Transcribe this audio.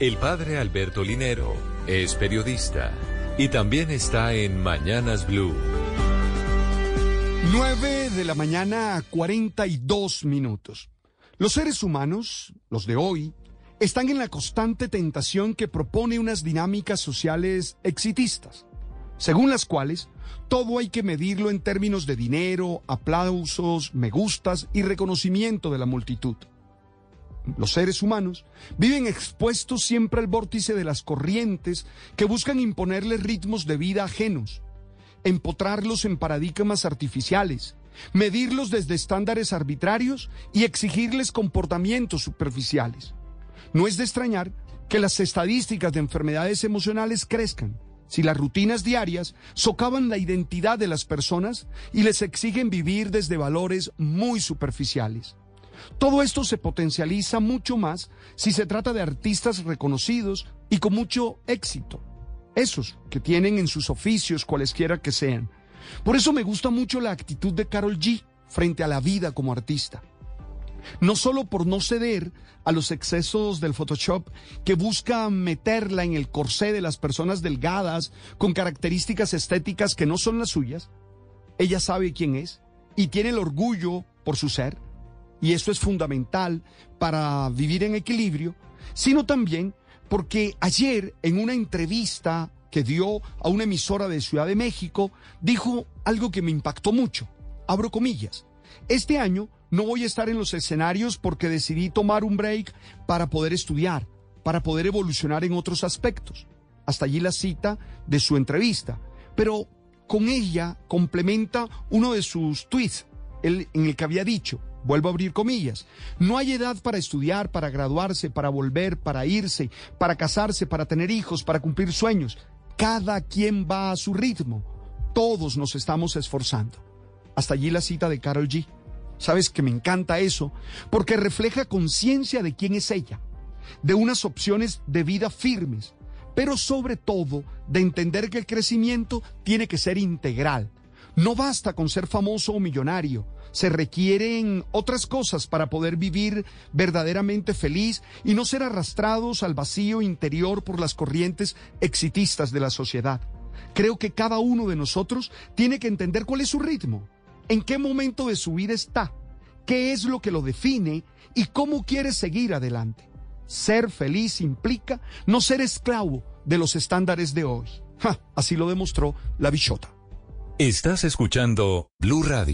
El padre Alberto Linero es periodista y también está en Mañanas Blue. 9 de la mañana, 42 minutos. Los seres humanos, los de hoy, están en la constante tentación que propone unas dinámicas sociales exitistas, según las cuales todo hay que medirlo en términos de dinero, aplausos, me gustas y reconocimiento de la multitud los seres humanos, viven expuestos siempre al vórtice de las corrientes que buscan imponerles ritmos de vida ajenos, empotrarlos en paradigmas artificiales, medirlos desde estándares arbitrarios y exigirles comportamientos superficiales. No es de extrañar que las estadísticas de enfermedades emocionales crezcan si las rutinas diarias socavan la identidad de las personas y les exigen vivir desde valores muy superficiales. Todo esto se potencializa mucho más si se trata de artistas reconocidos y con mucho éxito. Esos que tienen en sus oficios cualesquiera que sean. Por eso me gusta mucho la actitud de Carol G frente a la vida como artista. No solo por no ceder a los excesos del Photoshop que busca meterla en el corsé de las personas delgadas con características estéticas que no son las suyas, ella sabe quién es y tiene el orgullo por su ser y esto es fundamental para vivir en equilibrio, sino también porque ayer en una entrevista que dio a una emisora de Ciudad de México, dijo algo que me impactó mucho. Abro comillas. Este año no voy a estar en los escenarios porque decidí tomar un break para poder estudiar, para poder evolucionar en otros aspectos. Hasta allí la cita de su entrevista. Pero con ella complementa uno de sus tweets en el que había dicho, Vuelvo a abrir comillas. No hay edad para estudiar, para graduarse, para volver, para irse, para casarse, para tener hijos, para cumplir sueños. Cada quien va a su ritmo. Todos nos estamos esforzando. Hasta allí la cita de Carol G. Sabes que me encanta eso, porque refleja conciencia de quién es ella, de unas opciones de vida firmes, pero sobre todo de entender que el crecimiento tiene que ser integral. No basta con ser famoso o millonario se requieren otras cosas para poder vivir verdaderamente feliz y no ser arrastrados al vacío interior por las corrientes exitistas de la sociedad. Creo que cada uno de nosotros tiene que entender cuál es su ritmo, en qué momento de su vida está, qué es lo que lo define y cómo quiere seguir adelante. Ser feliz implica no ser esclavo de los estándares de hoy. así lo demostró la bichota. Estás escuchando Blue Radio.